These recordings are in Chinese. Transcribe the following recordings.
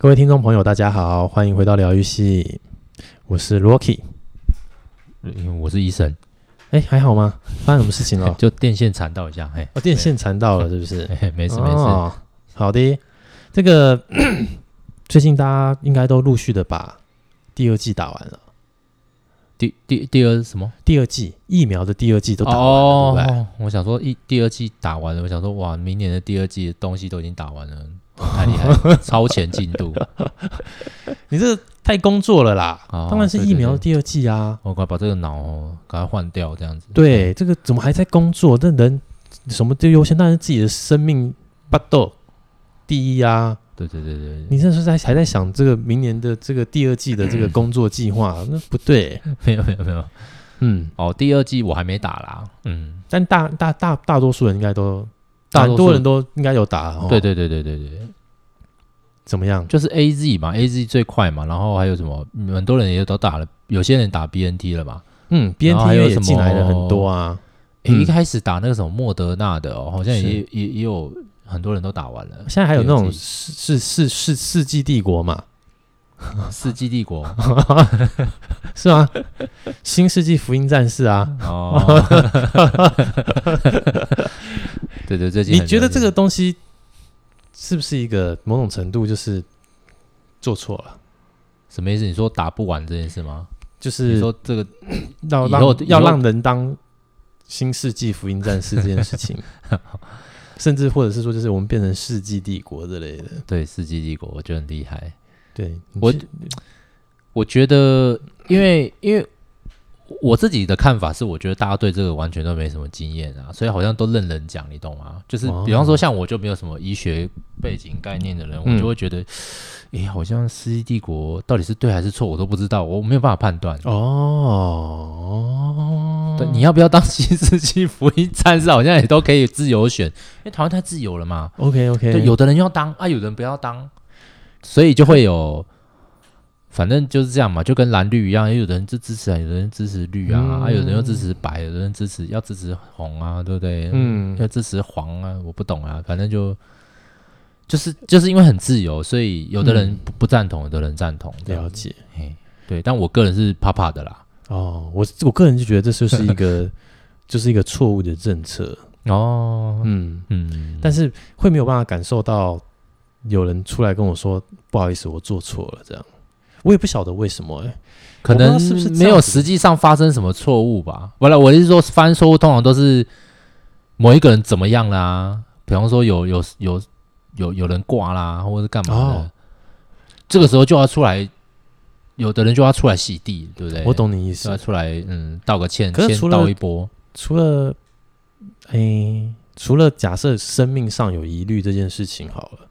各位听众朋友，大家好，欢迎回到疗愈系，我是 Rocky，我是医生，哎，还好吗？发生什么事情了？就电线缠到一下，嘿，哦，电线缠到了，是不是？没事没事，好的，这个 最近大家应该都陆续的把第二季打完了，第第第二什么？第二季疫苗的第二季都打完了，哦，对不对？我想说一第二季打完了，我想说哇，明年的第二季的东西都已经打完了。太厉害了，超前进度！你这太工作了啦！哦、当然是疫苗第二季啊！我快把这个脑哦，赶快换掉，这样子。对，这个怎么还在工作？这人什么都优先，当然自己的生命不斗第一啊！对对对对，你这是在还在想这个明年的这个第二季的这个工作计划？那不对，没有没有没有，嗯，哦，第二季我还没打啦，嗯，但大大大大多数人应该都。很多人都应该有打，对对对对对对，怎么样？就是 A Z 嘛，A Z 最快嘛，然后还有什么？很多人也都打了，有些人打 B N T 了嘛，嗯，B N T 也进来了很多啊。一开始打那个什么莫德纳的哦，好像也也也有很多人都打完了。现在还有那种世世世世纪帝国嘛？世纪帝国 是吗？新世纪福音战士啊！哦。对对对，你觉得这个东西是不是一个某种程度就是做错了？什么意思？你说打不完这件事吗？就是说这个要让要让人当新世纪福音战士这件事情，甚至或者是说，就是我们变成世纪帝国之类的。对，世纪帝国我觉得很厉害。对我，我觉得，因为因为。我自己的看法是，我觉得大家对这个完全都没什么经验啊，所以好像都任人讲，你懂吗？就是比方说，像我就没有什么医学背景概念的人，哦、我就会觉得，哎、嗯，好像世纪帝国到底是对还是错，我都不知道，我没有办法判断。哦，对，你要不要当新世纪福音战士？好像也都可以自由选，因为台湾太自由了嘛。OK OK，对，有的人要当啊，有的人不要当，所以就会有。反正就是这样嘛，就跟蓝绿一样，有的人就支持啊，有的人支持绿啊，嗯、啊，有的人又支持白，有的人支持要支持红啊，对不对？嗯，要支持黄啊，我不懂啊，反正就就是就是因为很自由，所以有的人不，不赞同，有的人赞同。了解，嘿，对，但我个人是怕怕的啦。哦，我我个人就觉得这就是一个 就是一个错误的政策。哦，嗯嗯，但是会没有办法感受到有人出来跟我说不好意思，我做错了这样。我也不晓得为什么哎、欸，可能是不是没有实际上发生什么错误吧？完了，我是说发生错误通常都是某一个人怎么样啦，比方说有有有有有人挂啦，或者是干嘛的，哦、这个时候就要出来，有的人就要出来洗地，对不对？我懂你意思，要出来嗯道个歉，先道一波。除了哎、欸，除了假设生命上有疑虑这件事情好了。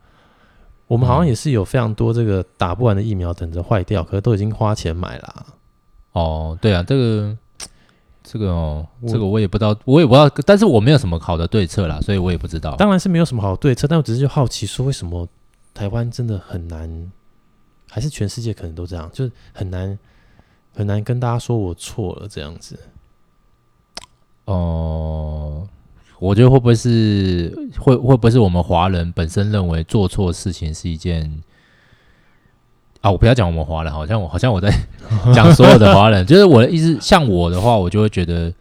我们好像也是有非常多这个打不完的疫苗等着坏掉，可是都已经花钱买了啊。哦，对啊，这个 这个哦，这个我也不知道，我也不知道，但是我没有什么好的对策啦，所以我也不知道。当然是没有什么好的对策，但我只是就好奇说，为什么台湾真的很难，还是全世界可能都这样，就是很难很难跟大家说我错了这样子。哦。我觉得会不会是会会不会是我们华人本身认为做错事情是一件啊？我不要讲我们华人，好像我好像我在 讲所有的华人。就是我的意思，像我的话，我就会觉得，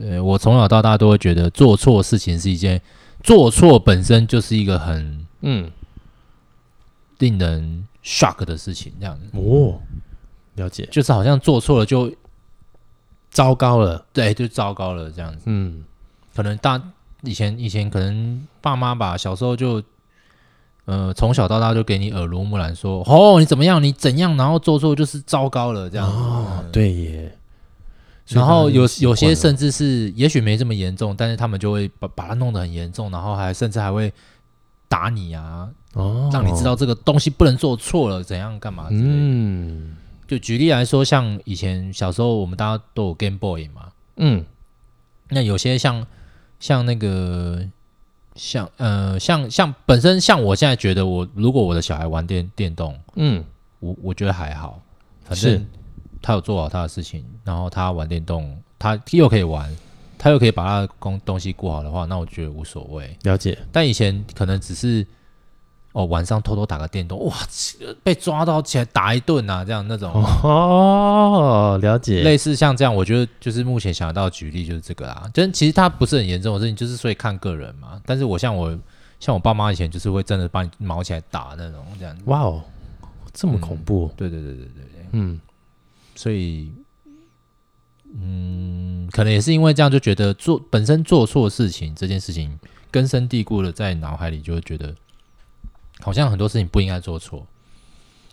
呃，我从小到大都会觉得做错事情是一件做错本身就是一个很嗯令人 shock 的事情，这样子哦，了解，就是好像做错了就糟糕了，对，就糟糕了这样子，嗯。可能大以前以前可能爸妈吧，小时候就，呃，从小到大就给你耳濡目染，说哦，你怎么样，你怎样，然后做错就是糟糕了这样。哦，对耶。然后有有些甚至是也许没这么严重，但是他们就会把把它弄得很严重，然后还甚至还会打你啊，哦，让你知道这个东西不能做错了，怎样干嘛？嗯，就举例来说，像以前小时候我们大家都有 Game Boy 嘛，嗯，那有些像。像那个，像呃，像像本身像我现在觉得我，我如果我的小孩玩电电动，嗯，我我觉得还好，反正他有做好他的事情，然后他玩电动，他又可以玩，他又可以把他的工东西顾好的话，那我觉得无所谓。了解。但以前可能只是哦，晚上偷偷打个电动，哇，被抓到起来打一顿啊，这样那种。哦，了解，类似像这样，我觉得就是目前想到举例就是这个啦，真其实它不是很严重的事情，就是所以看个人嘛。但是我像我像我爸妈以前就是会真的把你毛起来打那种这样，哇哦，这么恐怖，嗯、对对对对对对，嗯，所以嗯，可能也是因为这样，就觉得做本身做错事情这件事情根深蒂固的在脑海里，就会觉得。好像很多事情不应该做错，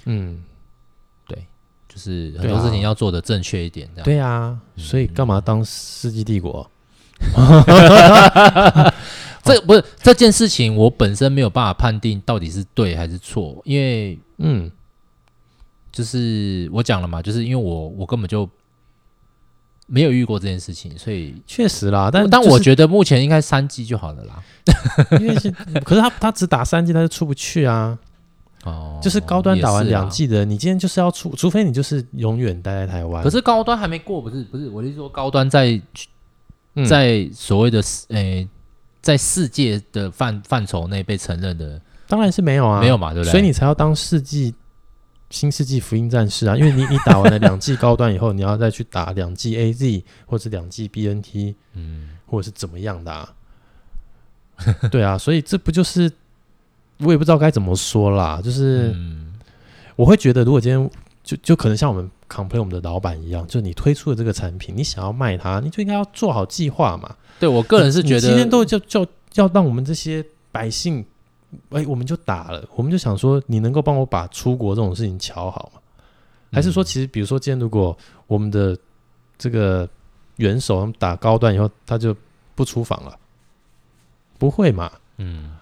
嗯，对，就是很多事情要做的正确一点，这样。对啊，所以干嘛当世纪帝国？这不是这件事情，我本身没有办法判定到底是对还是错，因为嗯，就是我讲了嘛，就是因为我我根本就没有遇过这件事情，所以确实啦。但但我觉得目前应该三 G 就好了啦。因为是，可是他他只打三 G，他就出不去啊。哦，就是高端打完两 G 的，啊、你今天就是要出，除非你就是永远待在台湾。可是高端还没过，不是不是，我是说高端在在所谓的诶、欸，在世界的范范畴内被承认的，当然是没有啊，没有嘛，对不对？所以你才要当世纪新世纪福音战士啊，因为你你打完了两剂高端以后，你要再去打两剂 AZ 或者两剂 BNT，嗯，或者是怎么样的啊？对啊，所以这不就是我也不知道该怎么说啦。就是我会觉得，如果今天就就可能像我们 complain 我们的老板一样，就你推出的这个产品，你想要卖它，你就应该要做好计划嘛。对我个人是觉得，今天都就就要让我们这些百姓，哎，我们就打了，我们就想说，你能够帮我把出国这种事情瞧好吗？还是说，其实比如说今天如果我们的这个元首他们打高端以后，他就不出访了？不会嘛？嗯，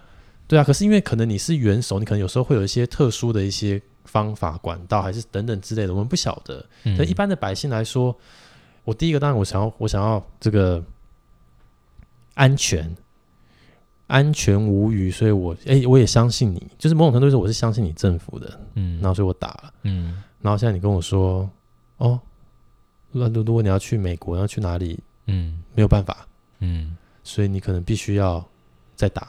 对啊。可是因为可能你是元首，你可能有时候会有一些特殊的一些方法、管道，还是等等之类的，我们不晓得。可一般的百姓来说，我第一个当然我想要，我想要这个安全、安全无虞，所以我哎、欸，我也相信你，就是某种程度上我是相信你政府的，嗯，然后所以我打了，嗯，然后现在你跟我说，哦，那如果你要去美国，要去哪里？嗯，没有办法，嗯，所以你可能必须要。再打，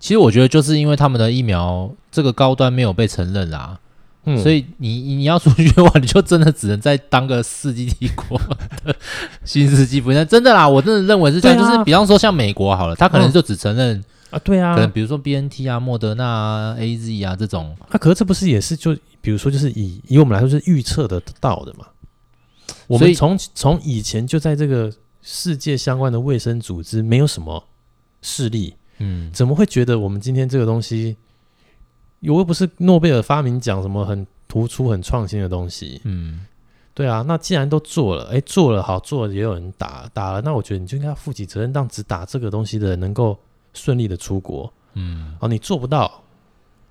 其实我觉得就是因为他们的疫苗这个高端没有被承认啦，嗯，所以你你要出去的话，你就真的只能再当个世纪帝国的新世纪福音。真的啦，我真的认为是这样，啊、就是比方说像美国好了，他可能就只承认啊，对啊，可能比如说 BNT 啊、莫德纳啊、AZ 啊这种，那、啊、可是这不是也是就比如说就是以以我们来说是预测得到的嘛？我们从从以前就在这个世界相关的卫生组织没有什么势力。嗯，怎么会觉得我们今天这个东西，我又不是诺贝尔发明奖什么很突出、很创新的东西？嗯，对啊，那既然都做了，哎，做了好，做了也有人打打了，那我觉得你就应该负起责任，让只打这个东西的人能够顺利的出国。嗯，哦，你做不到，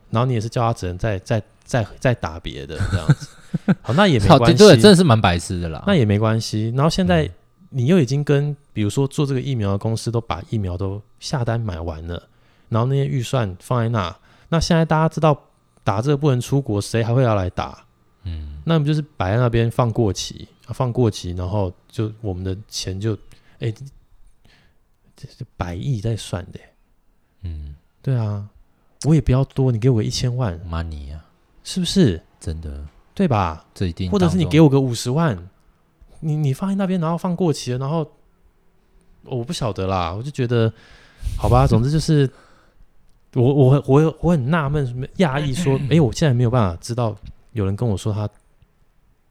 然后你也是叫他只能再再再再打别的这样子。好，那也没关系，对，真的是蛮白痴的啦。那也没关系。然后现在。嗯你又已经跟比如说做这个疫苗的公司都把疫苗都下单买完了，然后那些预算放在那，那现在大家知道打这个不能出国，谁还会要来打？嗯，那不就是摆在那边放过期，放过期，然后就我们的钱就哎，这是百亿在算的，嗯，对啊，我也不要多，你给我一千万 money 啊，是不是？真的，对吧？这一定，或者是你给我个五十万。你你放在那边，然后放过期了，然后我不晓得啦，我就觉得好吧，总之就是我我我我很纳闷，什么讶异说，哎，我现在没有办法知道，有人跟我说他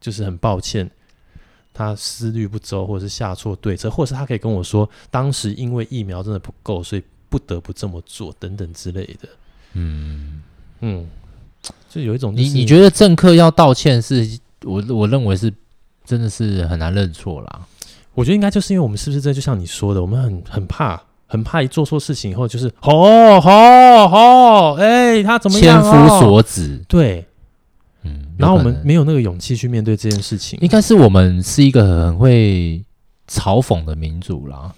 就是很抱歉，他思虑不周，或者是下错对策，或者是他可以跟我说，当时因为疫苗真的不够，所以不得不这么做等等之类的。嗯嗯，就有一种、就是、你你觉得政客要道歉是，是我我认为是。真的是很难认错啦。我觉得应该就是因为我们是不是这就像你说的，我们很很怕，很怕一做错事情以后就是哦哦哦，哎，他怎么样？千夫所指，对，嗯，然后我们没有那个勇气去面对这件事情。应该是我们是一个很会嘲讽的民族啦，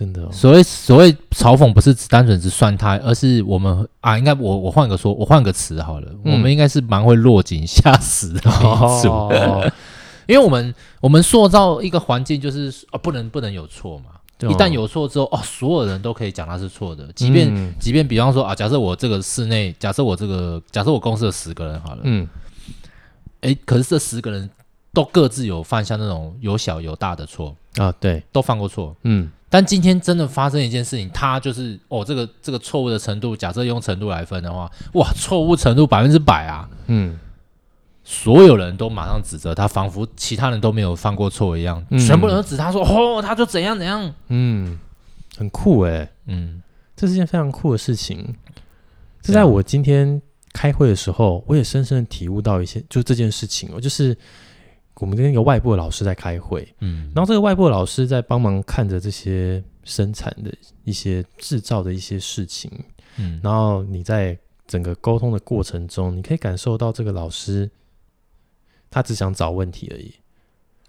真的、哦。所谓所谓嘲讽，不是只单纯只算他，而是我们啊，应该我我换个说，我换个词好了，嗯、我们应该是蛮会落井下石的民族。哦。因为我们我们塑造一个环境，就是啊，不能不能有错嘛。一旦有错之后，哦，所有人都可以讲他是错的，即便、嗯、即便比方说啊，假设我这个室内，假设我这个，假设我公司有十个人好了，嗯，哎，可是这十个人都各自有犯下那种有小有大的错。啊，对，都犯过错，嗯，但今天真的发生一件事情，他就是哦，这个这个错误的程度，假设用程度来分的话，哇，错误程度百分之百啊，嗯。所有人都马上指责他，仿佛其他人都没有犯过错一样，嗯、全部人都指他说：“哦，他就怎样怎样。”嗯，很酷哎、欸，嗯，这是件非常酷的事情。这在我今天开会的时候，我也深深的体悟到一些，就这件事情哦，就是我们跟一个外部的老师在开会，嗯，然后这个外部的老师在帮忙看着这些生产的一些制造的一些事情，嗯，然后你在整个沟通的过程中，你可以感受到这个老师。他只想找问题而已，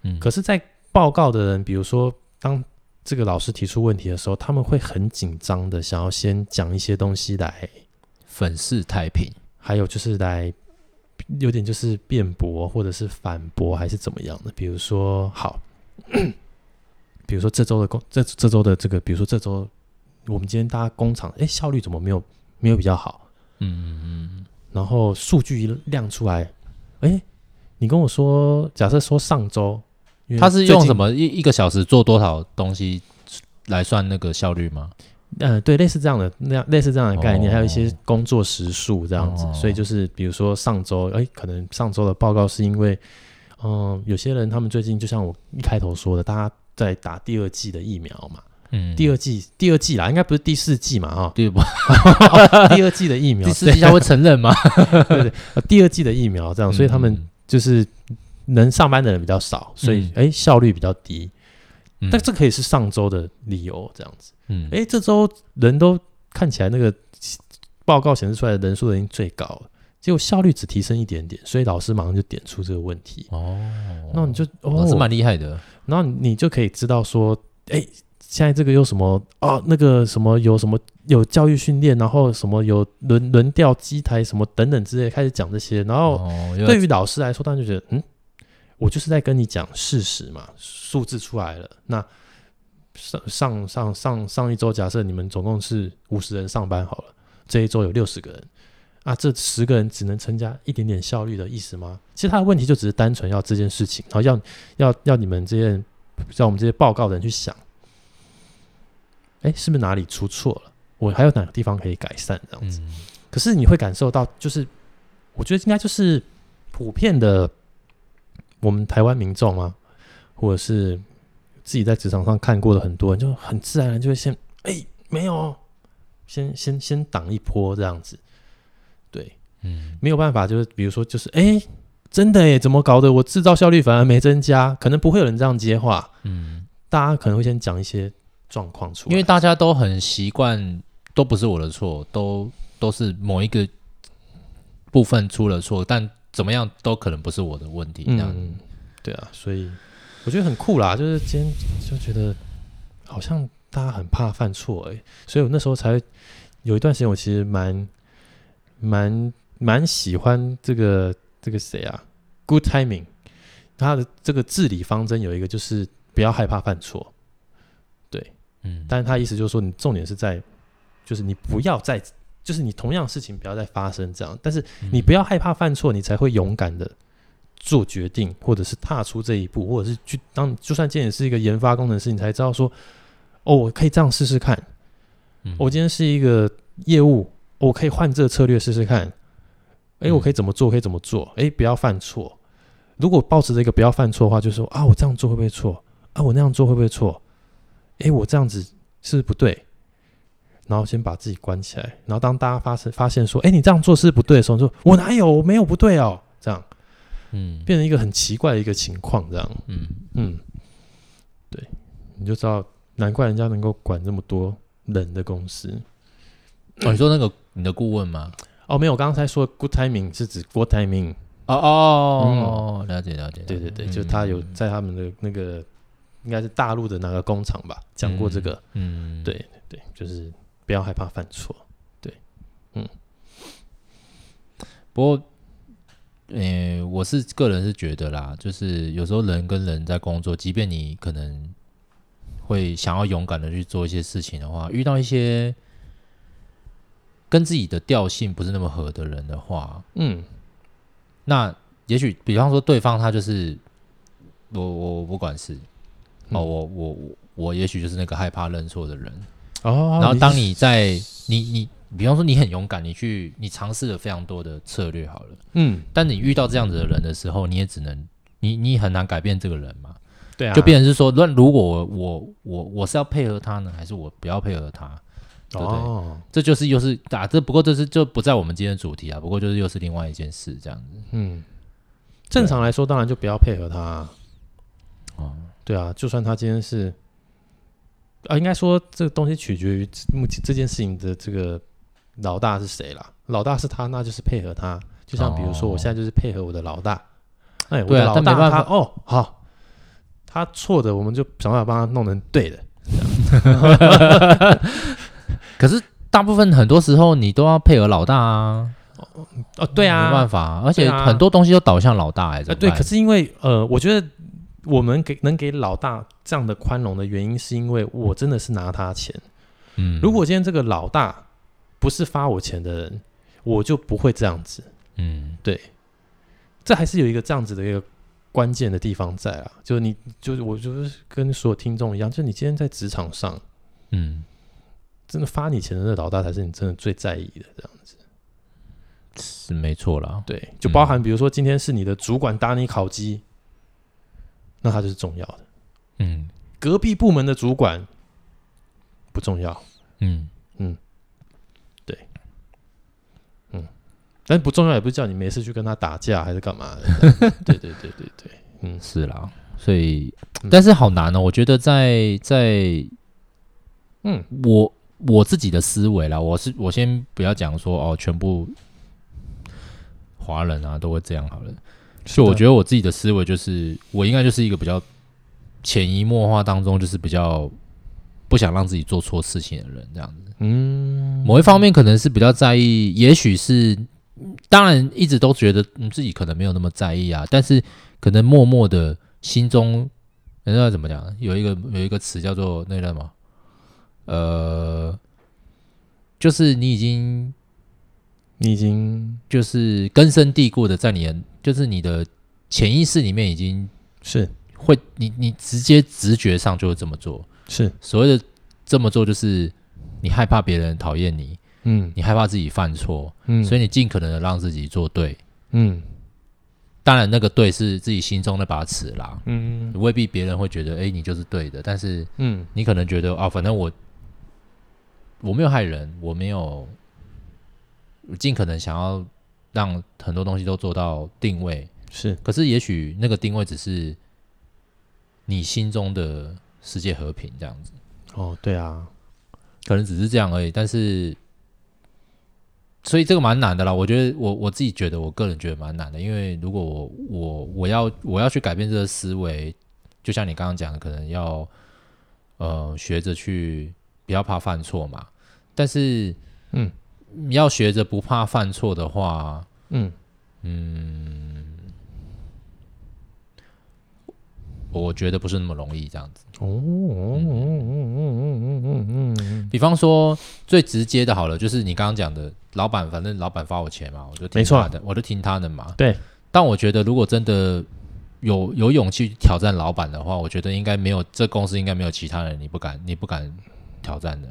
嗯。可是，在报告的人，比如说，当这个老师提出问题的时候，他们会很紧张的，想要先讲一些东西来粉饰太平，还有就是来有点就是辩驳或者是反驳，还是怎么样的。比如说，好，比如说这周的工，这这周的这个，比如说这周我们今天大家工厂，哎，效率怎么没有没有比较好？嗯嗯嗯。然后数据一亮出来，哎。你跟我说，假设说上周，他是用什么一一个小时做多少东西来算那个效率吗？嗯，对，类似这样的那样类似这样的概念，哦、还有一些工作时数这样子。哦、所以就是比如说上周，哎，可能上周的报告是因为，嗯、呃，有些人他们最近就像我一开头说的，大家在打第二季的疫苗嘛，嗯，第二季第二季啦，应该不是第四季嘛，哈，对不？第二季的疫苗，第四季他会承认吗？对对，第二季的疫苗这样，所以他们。嗯就是能上班的人比较少，所以哎、效率比较低，嗯、但这可以是上周的理由这样子。嗯，哎、欸、这周人都看起来那个报告显示出来的人数已经最高了，结果效率只提升一点点，所以老师马上就点出这个问题。哦，那你就哦，老师蛮厉害的，然后你就可以知道说，哎、欸。现在这个有什么啊？那个什么有什么有教育训练，然后什么有轮轮调机台什么等等之类，开始讲这些。然后对于老师来说，他就觉得嗯，我就是在跟你讲事实嘛，数字出来了。那上上上上上一周，假设你们总共是五十人上班好了，这一周有六十个人啊，这十个人只能增加一点点效率的意思吗？其实他的问题就只是单纯要这件事情，然后要要要你们这些像我们这些报告的人去想。哎，是不是哪里出错了？我还有哪个地方可以改善？这样子，嗯、可是你会感受到，就是我觉得应该就是普遍的，我们台湾民众啊，或者是自己在职场上看过的很多人，就很自然的就会先哎，没有，先先先挡一波这样子。对，嗯，没有办法，就是比如说，就是哎，真的哎，怎么搞的？我制造效率反而没增加，可能不会有人这样接话。嗯，大家可能会先讲一些。状况出来，因为大家都很习惯，都不是我的错，都都是某一个部分出了错，但怎么样都可能不是我的问题。这样，嗯，对啊，所以我觉得很酷啦，就是今天就觉得好像大家很怕犯错哎，所以我那时候才有一段时间，我其实蛮蛮蛮喜欢这个这个谁啊，Good Timing，他的这个治理方针有一个就是不要害怕犯错。对。嗯，但是他意思就是说，你重点是在，就是你不要再，就是你同样的事情不要再发生这样，但是你不要害怕犯错，你才会勇敢的做决定，或者是踏出这一步，或者是去当，就算今天是一个研发工程师，你才知道说，哦，我可以这样试试看。嗯，我今天是一个业务，我可以换这个策略试试看。哎，我可以怎么做？可以怎么做？哎，不要犯错。如果抱持这个不要犯错的话，就是说啊，我这样做会不会错？啊，我那样做会不会错？哎，我这样子是不是不对？然后先把自己关起来，然后当大家发生发现说，哎，你这样做是不对的时候，说我哪有，我没有不对哦，这样，嗯，变成一个很奇怪的一个情况，这样，嗯嗯，对，你就知道，难怪人家能够管这么多人的公司。哦，你说那个你的顾问吗？哦，没有，我刚才说 good timing 是指 good timing。哦哦，了解了解，对对对，就他有在他们的那个。应该是大陆的哪个工厂吧？讲过这个，嗯，对对，就是不要害怕犯错，对，嗯。不过，呃、欸，我是个人是觉得啦，就是有时候人跟人在工作，即便你可能会想要勇敢的去做一些事情的话，遇到一些跟自己的调性不是那么合的人的话，嗯，那也许比方说对方他就是我我不管是、嗯、哦我我我我也许就是那个害怕认错的人哦，然后当你在你你比方说你很勇敢，你去你尝试了非常多的策略好了，嗯，但你遇到这样子的人的时候，你也只能你你很难改变这个人嘛。对啊，就变成是说，那如果我我我我是要配合他呢，还是我不要配合他？对不对？哦，这就是又是打这，不过这是就不在我们今天的主题啊。不过就是又是另外一件事，这样子。嗯，正常来说，当然就不要配合他啊。哦，对啊，就算他今天是啊，应该说这个东西取决于目前这件事情的这个老大是谁啦。老大是他，那就是配合他。就像比如说，我现在就是配合我的老大。哎，我的老大他哦，好。他错的，我们就想办法帮他弄成对的。可是大部分很多时候，你都要配合老大啊。哦，对啊，没办法，而且很多东西都导向老大哎。对，可是因为呃，我觉得我们给能给老大这样的宽容的原因，是因为我真的是拿他钱。嗯，如果今天这个老大不是发我钱的人，我就不会这样子。嗯，对，这还是有一个这样子的一个。关键的地方在啊，就是你，就是我，就是跟所有听众一样，就你今天在职场上，嗯，真的发你钱的那老大才是你真的最在意的，这样子是没错啦。对，就包含比如说今天是你的主管打你烤鸡，嗯、那他就是重要的。嗯，隔壁部门的主管不重要。嗯嗯，对。但不重要，也不是叫你没事去跟他打架还是干嘛的？对对对对对，嗯，是啦。所以，但是好难哦。我觉得在在，嗯，我我自己的思维啦，我是我先不要讲说哦，全部华人啊都会这样好了。所以我觉得我自己的思维就是，我应该就是一个比较潜移默化当中，就是比较不想让自己做错事情的人，这样子。嗯，某一方面可能是比较在意，也许是。当然，一直都觉得你自己可能没有那么在意啊，但是可能默默的心中，人家怎么讲？有一个有一个词叫做那个什么？呃，就是你已经，你已经就是根深蒂固的在你的，就是你的潜意识里面已经是会，你你直接直觉上就会这么做。是所谓的这么做，就是你害怕别人讨厌你。嗯，你害怕自己犯错，嗯，所以你尽可能的让自己做对，嗯，当然那个对是自己心中那把尺啦，嗯，未必别人会觉得，哎，你就是对的，但是，嗯，你可能觉得啊，反正我我没有害人，我没有，尽可能想要让很多东西都做到定位，是，可是也许那个定位只是你心中的世界和平这样子，哦，对啊，可能只是这样而已，但是。所以这个蛮难的啦，我觉得我我自己觉得，我个人觉得蛮难的，因为如果我我我要我要去改变这个思维，就像你刚刚讲的，可能要呃学着去不要怕犯错嘛。但是嗯，你要学着不怕犯错的话，嗯嗯，我觉得不是那么容易这样子。哦，嗯嗯嗯嗯嗯，比方说最直接的，好了，就是你刚刚讲的。老板，反正老板发我钱嘛，我就听他的，我就听他的嘛。对。但我觉得，如果真的有有勇气挑战老板的话，我觉得应该没有这公司应该没有其他人你不敢你不敢挑战的。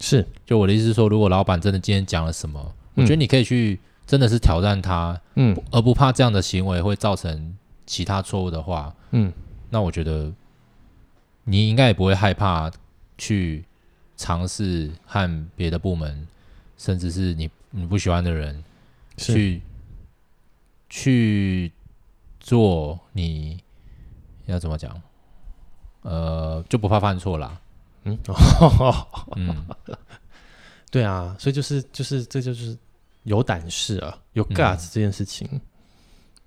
是。就我的意思是说，如果老板真的今天讲了什么，嗯、我觉得你可以去真的是挑战他，嗯，而不怕这样的行为会造成其他错误的话，嗯，那我觉得你应该也不会害怕去尝试和别的部门。甚至是你你不喜欢的人，去去做，你要怎么讲？呃，就不怕犯错啦。嗯，嗯，对啊，所以就是就是这就是有胆识啊，有 guts 这件事情、嗯、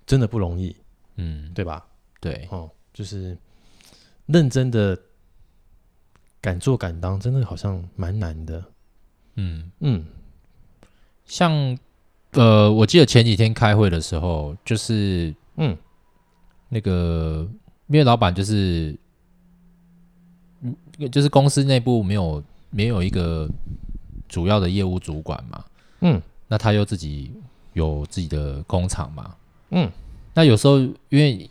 真的不容易，嗯，对吧？对，哦，就是认真的敢做敢当，真的好像蛮难的。嗯。嗯。像，呃，我记得前几天开会的时候，就是，嗯，那个，因为老板就是就是公司内部没有没有一个主要的业务主管嘛，嗯，那他又自己有自己的工厂嘛，嗯，那有时候因为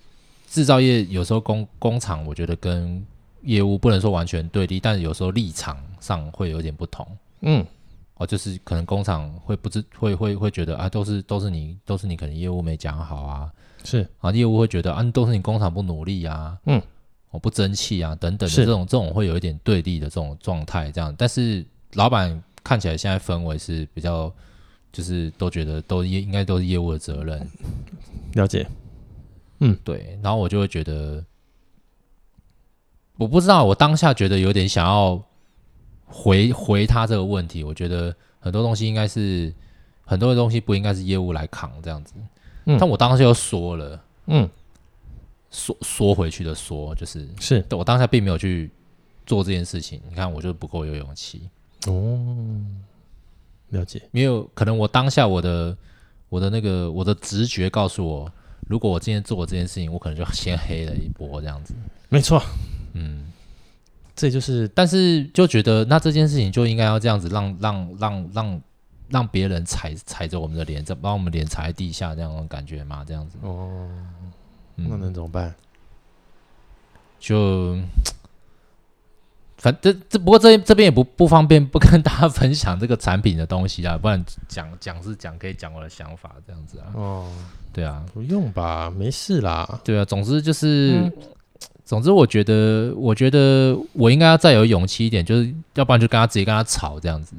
制造业有时候工工厂，我觉得跟业务不能说完全对立，但是有时候立场上会有点不同，嗯，哦，就是可能工厂会不知会会会觉得啊，都是都是你都是你可能业务没讲好啊，是啊，业务会觉得啊，都是你工厂不努力啊，嗯。我不争气啊，等等的这种这种会有一点对立的这种状态，这样。但是老板看起来现在氛围是比较，就是都觉得都业应该都是业务的责任。了解。嗯，对。然后我就会觉得，我不知道，我当下觉得有点想要回回他这个问题。我觉得很多东西应该是很多的东西不应该是业务来扛这样子。嗯。但我当时又说了，嗯。缩缩回去的缩，就是是我当下并没有去做这件事情。你看，我就不够有勇气。哦，了解。没有可能，我当下我的我的那个我的直觉告诉我，如果我今天做过这件事情，我可能就先黑了一波这样子。没错，嗯，这就是，但是就觉得那这件事情就应该要这样子让，让让让让让别人踩踩着我们的脸，再把我们脸踩在地下，这样的感觉吗？这样子。哦。那能怎么办？就 反正这不过这这边也不不方便不跟大家分享这个产品的东西啊，不然讲讲是讲可以讲我的想法这样子啊。哦，对啊，不用吧，没事啦。对啊，总之就是，嗯、总之我觉得，我觉得我应该要再有勇气一点，就是要不然就跟他直接跟他吵这样子。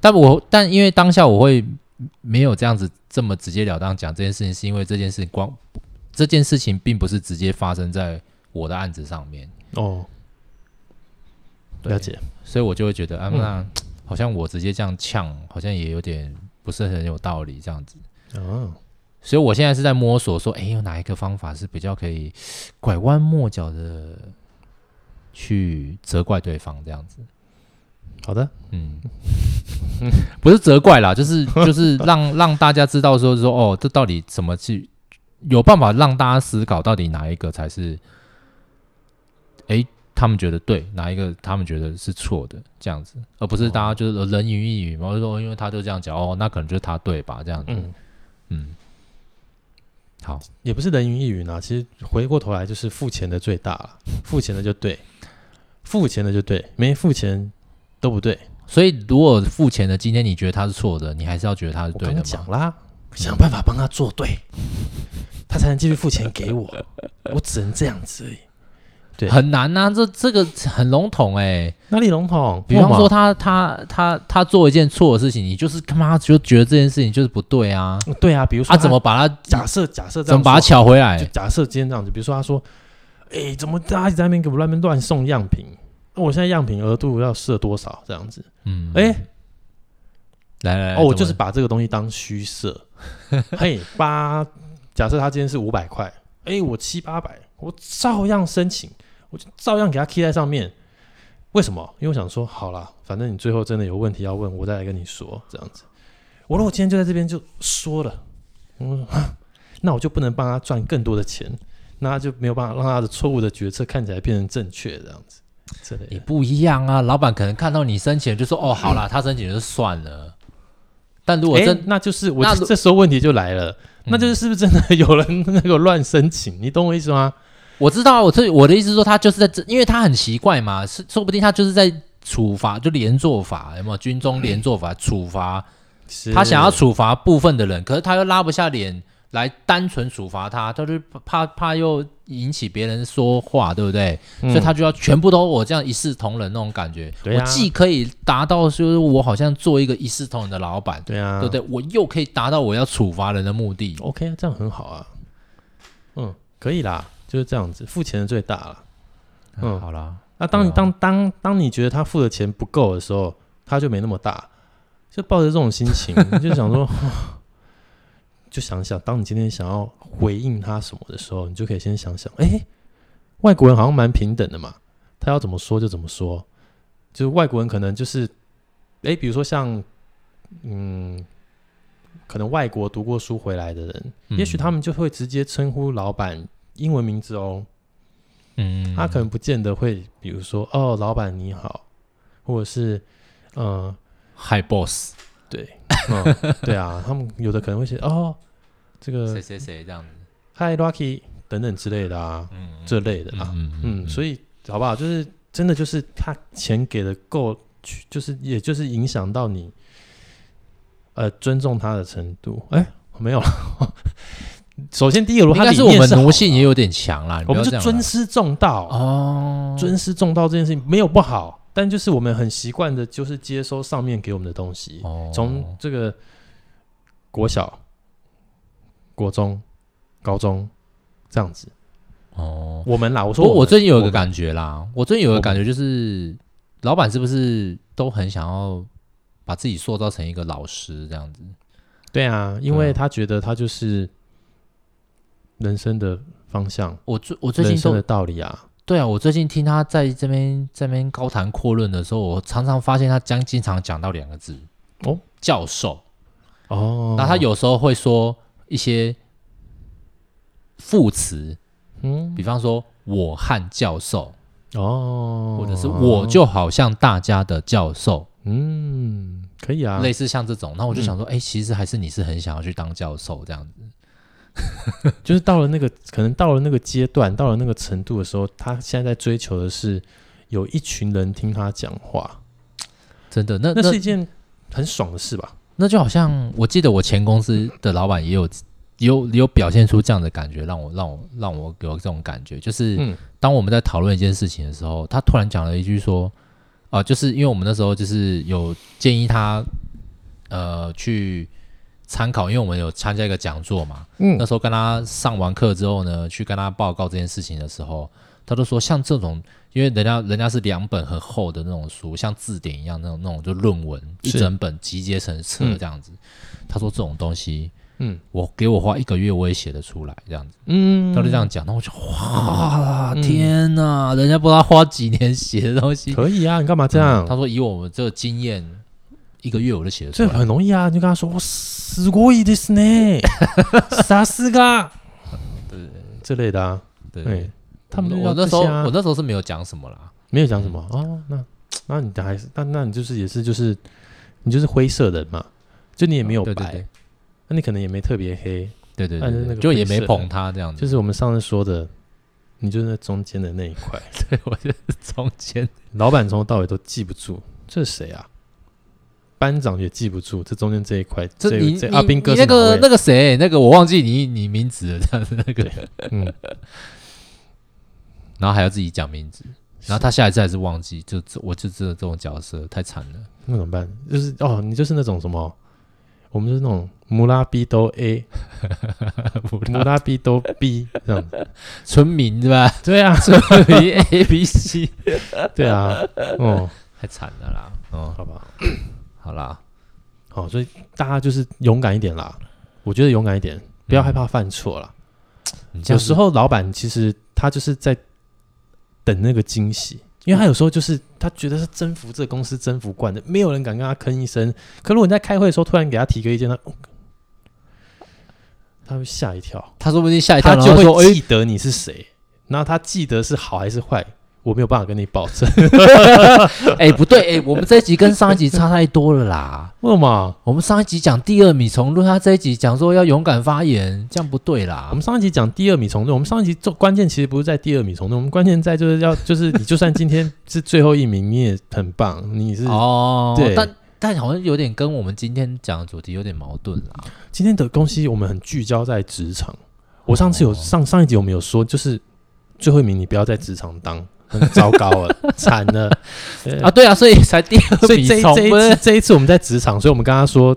但我但因为当下我会没有这样子这么直截了当讲这件事情，是因为这件事情光。这件事情并不是直接发生在我的案子上面哦，了解，所以我就会觉得啊，那好像我直接这样呛，好像也有点不是很有道理这样子。哦，所以我现在是在摸索，说，哎，有哪一个方法是比较可以拐弯抹角的去责怪对方这样子？好的，嗯，不是责怪啦，就是 就是让让大家知道说说哦，这到底怎么去。有办法让大家思考，到底哪一个才是，哎，他们觉得对，哪一个他们觉得是错的，这样子，而不是大家就是人云亦云嘛，或者说因为他就这样讲，哦，那可能就是他对吧？这样子，嗯，嗯，好，也不是人云亦云啊，其实回过头来就是付钱的最大了，付钱的就对，付钱的就对，没付钱都不对，所以如果付钱的今天你觉得他是错的，你还是要觉得他是对的讲啦，想办法帮他做对。他才能继续付钱给我，我只能这样子而已。对，很难呐、啊，这这个很笼统哎、欸，哪里笼统？比方说他他他他做一件错的事情，你就是他妈就觉得这件事情就是不对啊。对啊，比如说他、啊、怎么把他假设假设怎么把他抢回来？就假设今天这样子，比如说他说，哎、欸，怎么大家在那边给我乱乱送样品？那我现在样品额度要设多少？这样子，嗯，哎、欸，来来，来，哦，我就是把这个东西当虚设，嘿，八。假设他今天是五百块，哎，我七八百，我照样申请，我就照样给他 key 在上面。为什么？因为我想说，好啦，反正你最后真的有问题要问，我再来跟你说这样子。我如果今天就在这边就说了，嗯，那我就不能帮他赚更多的钱，那他就没有办法让他的错误的决策看起来变成正确这样子。这也不一样啊，老板可能看到你申请就说，哦，好啦，他申请就算了。但如果真，那就是我这时候问题就来了。那就是是不是真的有人 那个乱申请？你懂我意思吗？我知道，我这我的意思是说，他就是在这，因为他很奇怪嘛，是说不定他就是在处罚，就连坐法，有没有军中连坐法处罚？他想要处罚部分的人，可是他又拉不下脸。来单纯处罚他，他就怕怕又引起别人说话，对不对？嗯、所以他就要全部都我这样一视同仁那种感觉。对啊、我既可以达到就是我好像做一个一视同仁的老板，对啊，对不对？我又可以达到我要处罚人的目的。OK，这样很好啊。嗯，可以啦，就是这样子，付钱的最大了。嗯，好啦。那当你当当当你觉得他付的钱不够的时候，他就没那么大，就抱着这种心情，就想说。就想想，当你今天想要回应他什么的时候，你就可以先想想，哎、欸，外国人好像蛮平等的嘛，他要怎么说就怎么说。就是外国人可能就是，哎、欸，比如说像，嗯，可能外国读过书回来的人，嗯、也许他们就会直接称呼老板英文名字哦。嗯，他可能不见得会，比如说哦，老板你好，或者是呃，Hi Boss，对，嗯，对啊，他们有的可能会写哦，这个谁谁谁这样子，Hi Lucky 等等之类的啊，嗯，这类的啊，嗯，嗯，所以好不好？就是真的就是他钱给的够，就是也就是影响到你，呃，尊重他的程度。哎，没有了。首先，第一个，应该是我们奴性也有点强啦。我们就尊师重道哦，尊师重道这件事情没有不好，但就是我们很习惯的，就是接收上面给我们的东西。从这个国小、国中、高中这样子哦，我们啦，我说我，我最近有一个感觉啦，我最近有一个感觉就是，老板是不是都很想要把自己塑造成一个老师这样子？对啊，因为他觉得他就是。人生的方向，我最我最近说的道理啊，对啊，我最近听他在这边这边高谈阔论的时候，我常常发现他将经常讲到两个字哦，教授。哦，那他有时候会说一些副词，嗯，比方说我和教授。哦，或者是我就好像大家的教授，嗯，可以啊，类似像这种，那我就想说，哎、嗯，其实还是你是很想要去当教授这样子。就是到了那个，可能到了那个阶段，到了那个程度的时候，他现在在追求的是有一群人听他讲话。真的，那那是一件很爽的事吧？那就好像我记得我前公司的老板也有有有表现出这样的感觉，让我让我让我有这种感觉，就是当我们在讨论一件事情的时候，他突然讲了一句说：“啊、呃，就是因为我们那时候就是有建议他呃去。”参考，因为我们有参加一个讲座嘛，嗯，那时候跟他上完课之后呢，去跟他报告这件事情的时候，他都说像这种，因为人家人家是两本很厚的那种书，像字典一样那种那种就论文一整本集结成册这样子。他说这种东西，嗯，我给我花一个月我也写得出来这样子，嗯，他就这样讲，那我就哇，天哪，人家不知道花几年写的东西，可以啊，你干嘛这样？他说以我们这个经验。一个月我就写了，这很容易啊！你就跟他说：“我すごいですね，さすが。”对这类的啊，对，他们我那时候我那时候是没有讲什么啦，没有讲什么哦。那那你还是那那你就是也是就是你就是灰色的嘛，就你也没有白，那你可能也没特别黑，对对对，就也没捧他这样子。就是我们上次说的，你就是那中间的那一块，对我就是中间。老板从头到尾都记不住这是谁啊？ 班长也记不住这中间这一块，这你这阿兵哥那个那个谁，那个我忘记你你名字了，这样子那个，嗯，然后还要自己讲名字，然后他下一次还是忘记，就我就知道这种角色太惨了，那怎么办？就是哦，你就是那种什么，我们就是那种姆拉比多 A，姆拉比。多 B 这样。子，村民是吧？对啊，村民 A B C，对啊，哦，太惨了啦，哦，好吧。好啦，好，所以大家就是勇敢一点啦。我觉得勇敢一点，不要害怕犯错啦。嗯、有时候老板其实他就是在等那个惊喜，因为他有时候就是他觉得是征服这个公司征服惯的，没有人敢跟他吭一声。可如果你在开会的时候突然给他提个意见，他他会吓一跳，他说不定吓一跳，他就会记得你是谁，然后他记得是好还是坏。我没有办法跟你保证。哎，不对，哎，我们这一集跟上一集差太多了啦。为什么？我们上一集讲第二米虫论，他这一集讲说要勇敢发言，这样不对啦。我们上一集讲第二米虫论，我们上一集做关键其实不是在第二米虫论，我们关键在就是要就是你就算今天是最后一名，你也很棒，你是哦。对，但但好像有点跟我们今天讲的主题有点矛盾啦。今天的东西我们很聚焦在职场。我上次有上上一集我们有说，就是最后一名你不要在职场当。很糟糕了，惨了啊！对啊，所以才第二 所以这这一次这一次我们在职场，所以我们跟他说，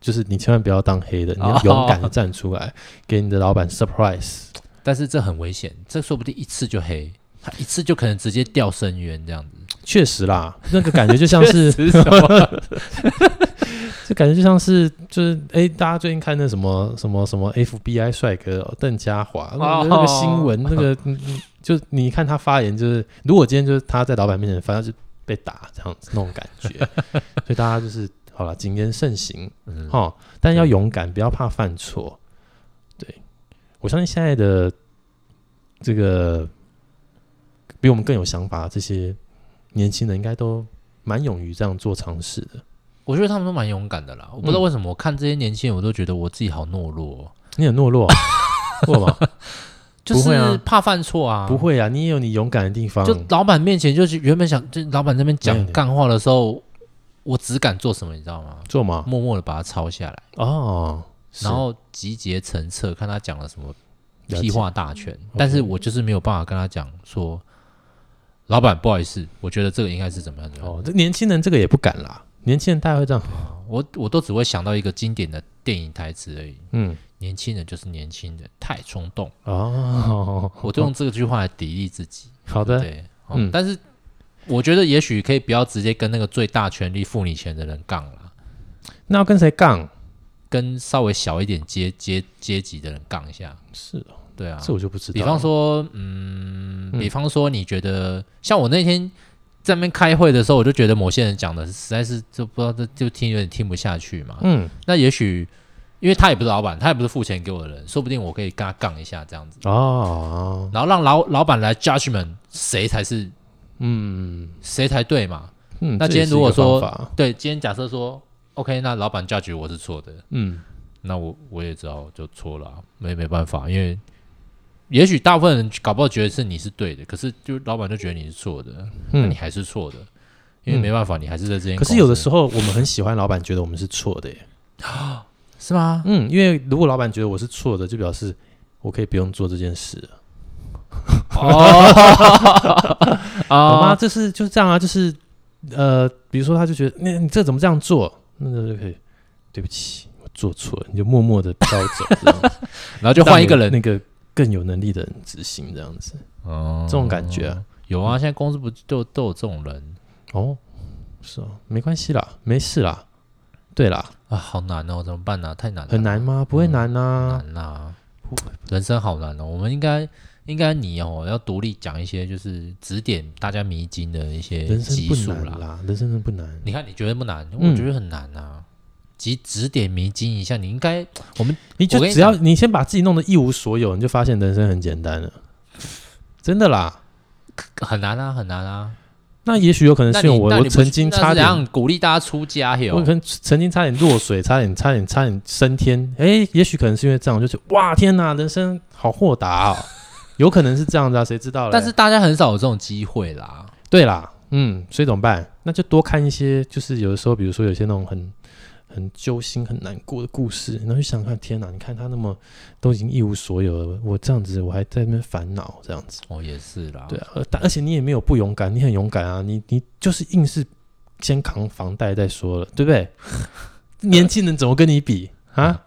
就是你千万不要当黑的，你要勇敢的站出来，给你的老板 surprise。但是这很危险，这说不定一次就黑，他一次就可能直接掉深渊这样子。确实啦，那个感觉就像是 这感觉就像是就是哎、欸，大家最近看那什么什么什么 FBI 帅哥邓家华那个新闻，那个 就你看他发言，就是如果今天就是他在老板面前反正，就被打这样子那种感觉，所以大家就是好了，谨言慎行，嗯，哈，但要勇敢，不要怕犯错。对，我相信现在的这个比我们更有想法，这些年轻人应该都蛮勇于这样做尝试的。我觉得他们都蛮勇敢的啦。我不知道为什么，我看这些年轻人，我都觉得我自己好懦弱。你很懦弱，会吗？就是怕犯错啊。不会啊，你也有你勇敢的地方。就老板面前，就是原本想就老板那边讲干话的时候，我只敢做什么，你知道吗？做吗？默默的把它抄下来哦，然后集结成册，看他讲了什么屁话大全。但是我就是没有办法跟他讲说，老板不好意思，我觉得这个应该是怎么样的。哦，这年轻人这个也不敢啦。年轻人大概会这样，我我都只会想到一个经典的电影台词而已。嗯。年轻人就是年轻人，太冲动哦。我就用这句话来砥砺自己。好的，对，嗯。但是我觉得也许可以不要直接跟那个最大权力付你钱的人杠了。那要跟谁杠？跟稍微小一点阶阶阶级的人杠一下。是哦，对啊，这我就不知道。比方说，嗯，比方说，你觉得像我那天在那边开会的时候，我就觉得某些人讲的实在是就不知道，这就听有点听不下去嘛。嗯，那也许。因为他也不是老板，他也不是付钱给我的人，说不定我可以跟他杠一下这样子哦，然后让老老板来 judgment 谁才是嗯谁才对嘛？嗯，那今天如果说对，今天假设说 OK，那老板 judge 我是错的，嗯，那我我也知道就错了，没没办法，因为也许大部分人搞不好觉得是你是对的，可是就老板就觉得你是错的，那你还是错的，因为没办法，你还是在这边。可是有的时候我们很喜欢老板觉得我们是错的耶。是吗？嗯，因为如果老板觉得我是错的，就表示我可以不用做这件事了。哦，好吗？这是就是这样啊，就是呃，比如说他就觉得你你这怎么这样做，那就可以对不起，我做错了，你就默默的飘走，然后就换一个人，那个更有能力的人执行这样子。哦，这种感觉啊，有啊，现在公司不都都有这种人？哦，是哦，没关系啦，没事啦。对啦，啊，好难哦，怎么办呢？太难了。很难吗？不会难啊，难啊，人生好难哦。我们应该，应该你哦，要独立讲一些，就是指点大家迷津的一些技术啦。人生不难，你看你觉得不难，我觉得很难啊。即指点迷津一下，你应该，我们你就只要你先把自己弄得一无所有，你就发现人生很简单了。真的啦，很难啊，很难啊。那也许有可能是因为我，我曾经差点鼓励大家出家，我可能曾经差点落水，差点差点差点升天。哎，也许可能是因为这样，就是哇天哪，人生好豁达哦，有可能是这样子啊，谁知道？但是大家很少有这种机会啦。对啦，嗯，所以怎么办？那就多看一些，就是有的时候，比如说有些那种很。很揪心、很难过的故事，然后就想看，天哪！你看他那么都已经一无所有了，我这样子我还在那边烦恼，这样子。哦，也是啦。对啊，而而且你也没有不勇敢，你很勇敢啊！你你就是硬是先扛房贷再说了，对不对？年轻人怎么跟你比啊？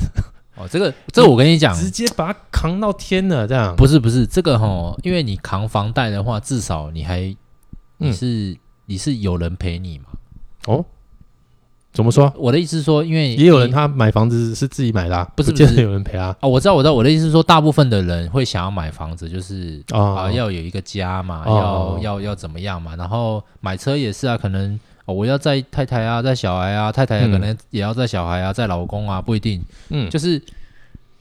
哦，这个这个我跟你讲，直接把它扛到天了，这样。不是不是，这个哈，因为你扛房贷的话，至少你还你是、嗯、你是有人陪你嘛？哦。怎么说？我的意思是说，因为也有人他买房子是自己买的，啊，不是不是有人陪啊？哦，我知道，我知道。我的意思是说，大部分的人会想要买房子，就是啊，要有一个家嘛，要要要怎么样嘛？然后买车也是啊，可能哦，我要载太太啊，载小孩啊，太太可能也要载小孩啊，载老公啊，不一定。嗯，就是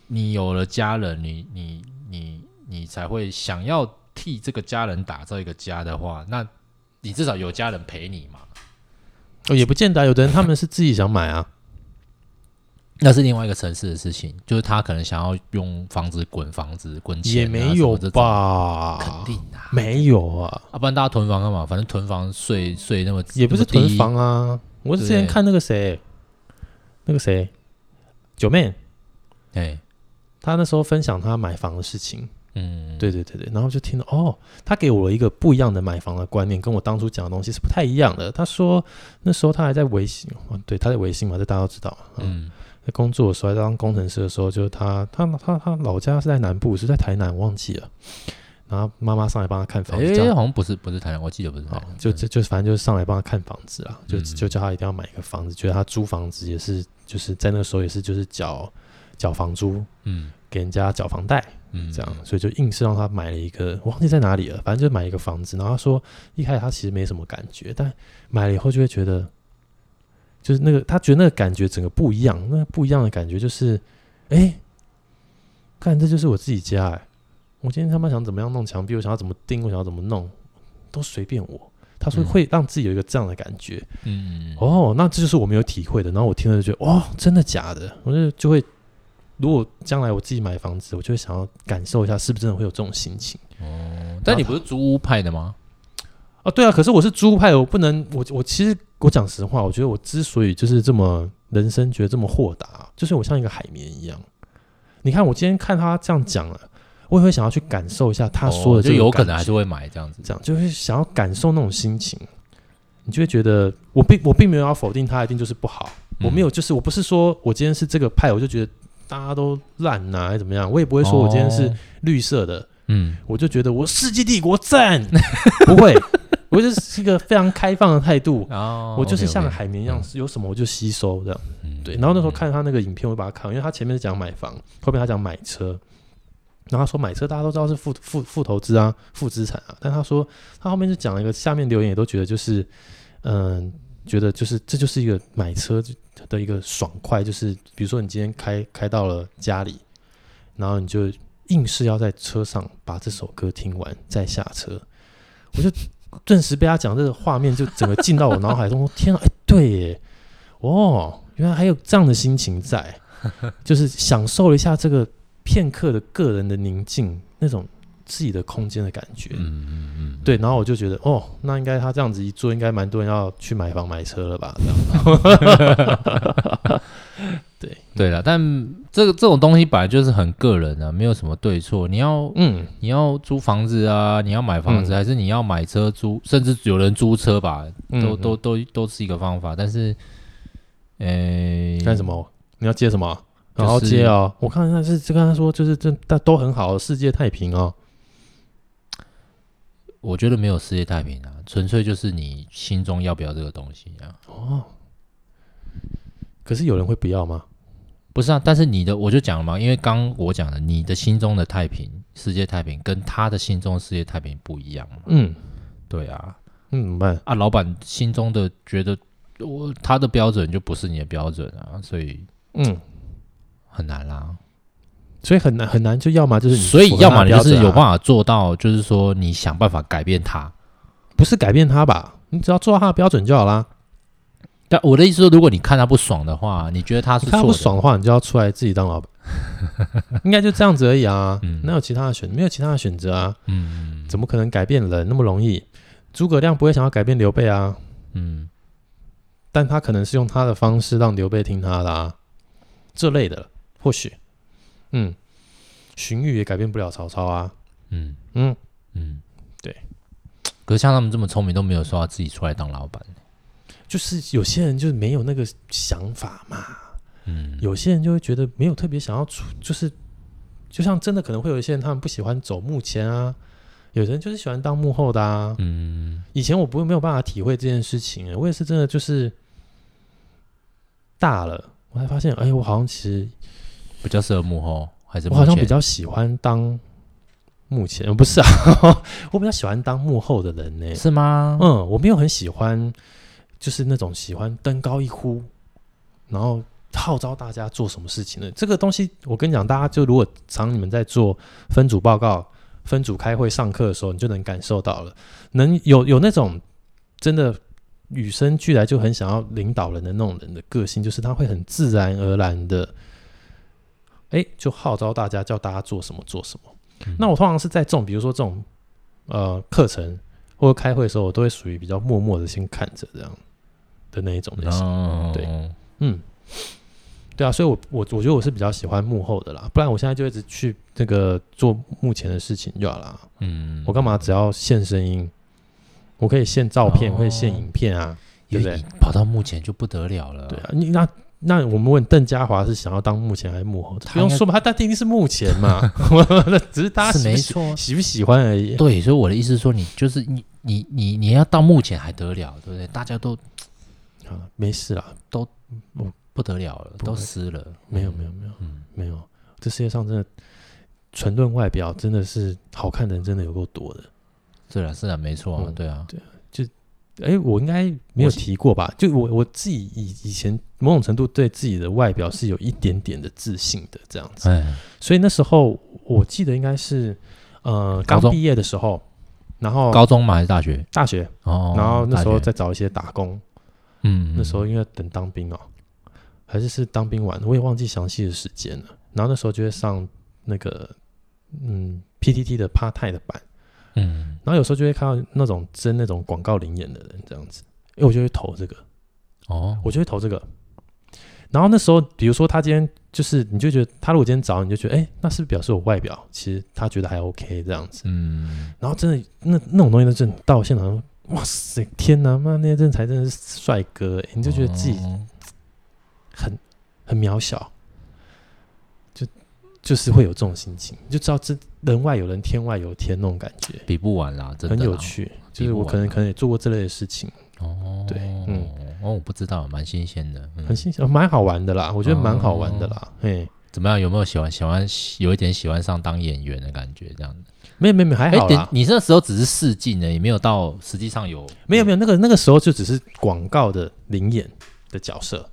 你有了家人，你你你你才会想要替这个家人打造一个家的话，那你至少有家人陪你嘛。哦，也不见得，有的人他们是自己想买啊，那是另外一个城市的事情，就是他可能想要用房子滚房子滚钱，也没有吧？肯定啊，没有啊，要不然大家囤房干嘛？反正囤房税税那么也不是囤房啊。我之前看那个谁，那个谁九妹，哎，他那时候分享他买房的事情。嗯，对对对对，然后就听到哦，他给我了一个不一样的买房的观念，跟我当初讲的东西是不太一样的。他说那时候他还在微信，哦，对，他在微信嘛，这大家都知道。嗯，在工作的时候，在当工程师的时候，就是他他他他老家是在南部，是在台南，我忘记了。然后妈妈上来帮他看房子，哎，好像不是不是台南，我记得不是。哦，就就就反正就是上来帮他看房子啊，就就叫他一定要买一个房子，觉得他租房子也是就是在那个时候也是就是缴缴房租，嗯，给人家缴房贷。嗯，这样，所以就硬是让他买了一个，我忘记在哪里了，反正就买一个房子。然后他说，一开始他其实没什么感觉，但买了以后就会觉得，就是那个他觉得那个感觉整个不一样，那不一样的感觉就是，哎，看这就是我自己家，哎，我今天他妈想怎么样弄墙壁，我想要怎么钉，我想要怎么弄，都随便我。他说会让自己有一个这样的感觉，嗯，哦，那这就是我没有体会的。然后我听了就觉得，哦，真的假的？我就就会，如果将来我自己买房子，我就会想要感受一下，是不是真的会有这种心情。哦，但你不是租屋派的吗？啊，对啊，可是我是租屋派，我不能，我我其实我讲实话，我觉得我之所以就是这么人生觉得这么豁达，就是我像一个海绵一样。你看我今天看他这样讲了。我也会想要去感受一下他说的，就有可能还是会买这样子，这样就会想要感受那种心情。你就会觉得我并我并没有要否定他一定就是不好，我没有就是我不是说我今天是这个派，我就觉得大家都烂呐，还是怎么样？我也不会说我今天是绿色的，嗯，我就觉得我世纪帝国赞，不会，我就是一个非常开放的态度，我就是像海绵一样，有什么我就吸收这样，对。然后那时候看他那个影片，我把它看，因为他前面是讲买房，后面他讲买车。然后他说买车，大家都知道是负负负投资啊，负资产啊。但他说他后面就讲了一个，下面留言也都觉得就是，嗯，觉得就是这就是一个买车的一个爽快，就是比如说你今天开开到了家里，然后你就硬是要在车上把这首歌听完再下车，我就顿时被他讲这个画面就整个进到我脑海中，天啊，哎，对耶，哦，原来还有这样的心情在，就是享受了一下这个。片刻的个人的宁静，那种自己的空间的感觉，嗯嗯嗯，对，然后我就觉得，哦，那应该他这样子一做，应该蛮多人要去买房买车了吧？这样，对对了，但这个这种东西本来就是很个人啊，没有什么对错。你要，嗯，你要租房子啊，你要买房子，嗯、还是你要买车租，甚至有人租车吧，嗯、都都都都是一个方法。但是，诶、欸，干什么？你要接什么？然后接哦！我看他是就跟他说，就是这但都很好，世界太平哦。我觉得没有世界太平啊，纯粹就是你心中要不要这个东西啊？哦，可是有人会不要吗？不是啊，但是你的我就讲了嘛，因为刚我讲的，你的心中的太平，世界太平，跟他的心中的世界太平不一样嘛。嗯，对啊，嗯，怎么办啊？老板心中的觉得我他的标准就不是你的标准啊，所以嗯。很难啦，所以很难很难，就要么就是你，所以要么你就是有办法做到，就是说你想办法改变他，不是改变他吧？你只要做到他的标准就好啦。但我的意思说，如果你看他不爽的话，你觉得他是他不爽的话，你就要出来自己当老板，应该就这样子而已啊。嗯，哪有其他的选，没有其他的选择啊。嗯，怎么可能改变人那么容易？诸葛亮不会想要改变刘备啊。嗯，但他可能是用他的方式让刘备听他的啊，这类的。或许，嗯，荀彧也改变不了曹操啊。嗯嗯嗯，对。可是像他们这么聪明，都没有说要自己出来当老板。就是有些人就是没有那个想法嘛。嗯，有些人就会觉得没有特别想要出，就是就像真的可能会有一些人，他们不喜欢走幕前啊。有人就是喜欢当幕后的啊。嗯，以前我不会没有办法体会这件事情，我也是真的就是大了，我才发现，哎，我好像其实。比较适合幕后，还是我好像比较喜欢当幕前，不是啊，我比较喜欢当幕后的人呢，是吗？嗯，我没有很喜欢，就是那种喜欢登高一呼，然后号召大家做什么事情的这个东西。我跟你讲，大家就如果常你们在做分组报告、分组开会、上课的时候，你就能感受到了，能有有那种真的与生俱来就很想要领导人的那种人的个性，就是他会很自然而然的。哎，就号召大家，叫大家做什么做什么。嗯、那我通常是在这种，比如说这种呃课程或者开会的时候，我都会属于比较默默的先看着这样的那一种类型。哦、对，嗯，对啊，所以我我我觉得我是比较喜欢幕后的啦，不然我现在就一直去这个做目前的事情就好了。嗯，我干嘛只要现声音？我可以现照片，会献、哦、影片啊，对不对？跑到目前就不得了了。对啊，你那。那我们问邓家华是想要当幕前还是幕后？不用说吧，他他一定是幕前嘛，只是他是没错，喜不喜欢而已。对，所以我的意思是说，你就是你你你你要到幕前还得了，对不对？大家都啊，没事啦，都不得了了，都湿了。没有没有没有，嗯，没有。这世界上真的纯论外表，真的是好看的人真的有够多的。是啊是啊，没错，对啊对。哎，我应该没有提过吧？就我我自己以以前某种程度对自己的外表是有一点点的自信的这样子。哎，所以那时候我记得应该是呃，刚毕业的时候，然后高中嘛还是大学？大学哦。然后那时候再找一些打工，嗯，那时候因为等当兵哦，还是是当兵完，我也忘记详细的时间了。然后那时候就会上那个嗯 PTT 的 part time 的版，嗯，然后有时候就会看到那种争那种广告灵眼的人这样子，因为，我就会投这个，哦，我就会投这个。然后那时候，比如说他今天就是，你就觉得他如果今天找你，就觉得，哎，那是不是表示我外表其实他觉得还 OK 这样子。嗯。然后真的那那种东西，都真的到现场，哇塞，天哪，妈那些人才真的是帅哥，你就觉得自己很很渺小，就就是会有这种心情，就知道这人外有人，天外有天那种感觉。比不完啦，真的。很有趣，就是我可能可能也做过这类的事情。哦，对，嗯，哦，我不知道，蛮新鲜的，很新鲜，蛮好玩的啦，我觉得蛮好玩的啦，嘿，怎么样？有没有喜欢喜欢有一点喜欢上当演员的感觉？这样子？没有没有没有，还好啦。你那时候只是试镜呢，也没有到实际上有，没有没有，那个那个时候就只是广告的灵演的角色，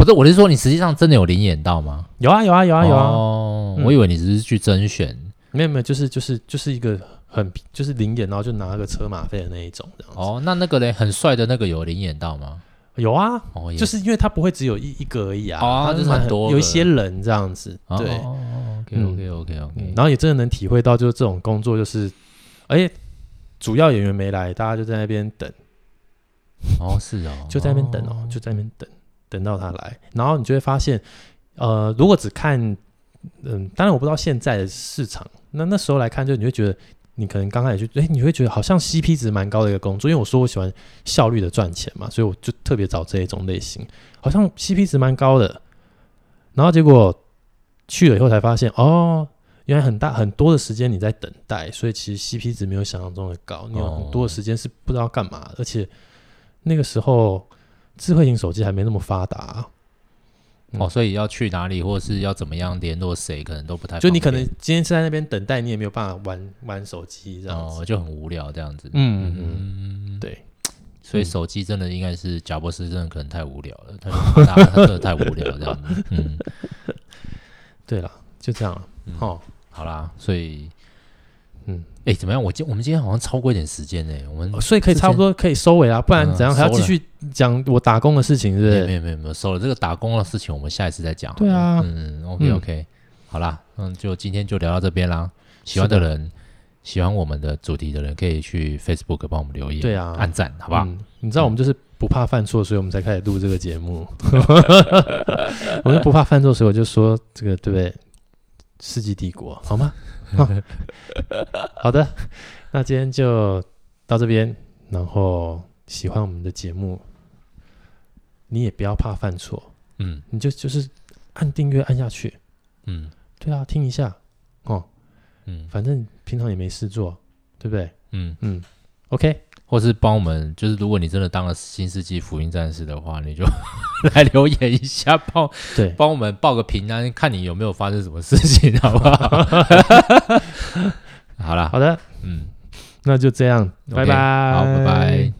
不是，我是说你实际上真的有临演到吗？有啊有啊有啊有啊，哦，我以为你只是去甄选，没有没有，就是就是就是一个。很就是临演，然后就拿个车马费的那一种这样子。哦，那那个嘞，很帅的那个有临演到吗？有啊，哦，就是因为他不会只有一一个而已啊，他就是很多，有一些人这样子。对，OK OK OK OK。然后也真的能体会到，就是这种工作，就是，而且，主要演员没来，大家就在那边等。哦，是哦，就在那边等哦，就在那边等，等到他来，然后你就会发现，呃，如果只看，嗯，当然我不知道现在的市场，那那时候来看，就你会觉得。你可能刚开始就哎，你会觉得好像 CP 值蛮高的一个工作，因为我说我喜欢效率的赚钱嘛，所以我就特别找这一种类型，好像 CP 值蛮高的。然后结果去了以后才发现，哦，原来很大很多的时间你在等待，所以其实 CP 值没有想象中的高，你有很多的时间是不知道干嘛，而且那个时候智慧型手机还没那么发达。哦，所以要去哪里，或是要怎么样联络谁，可能都不太。就你可能今天是在那边等待，你也没有办法玩玩手机，这样子、哦、就很无聊这样子。嗯嗯嗯，对。所以手机真的应该是贾博士，真的可能太无聊了，他他真的太无聊这样子。嗯，对了，就这样了。哦、嗯，好啦，所以。嗯，哎，怎么样？我今我们今天好像超过一点时间呢，我们所以可以差不多可以收尾啊，不然怎样？还要继续讲我打工的事情，是不是？没有没有没有，收了这个打工的事情，我们下一次再讲。对啊，嗯，OK OK，好啦，嗯，就今天就聊到这边啦。喜欢的人，喜欢我们的主题的人，可以去 Facebook 帮我们留言，对啊，按赞，好不好？你知道我们就是不怕犯错，所以我们才开始录这个节目。我们不怕犯错，所以我就说这个对不对？世纪帝国，好吗？好的，那今天就到这边。然后喜欢我们的节目，你也不要怕犯错，嗯，你就就是按订阅按下去，嗯，对啊，听一下。哦，嗯，反正平常也没事做，对不对？嗯。嗯，OK。或是帮我们，就是如果你真的当了新世纪福音战士的话，你就 来留言一下，帮对。帮我们报个平安，看你有没有发生什么事情，好不好？好了，好的，嗯，那就这样拜拜，好，拜拜。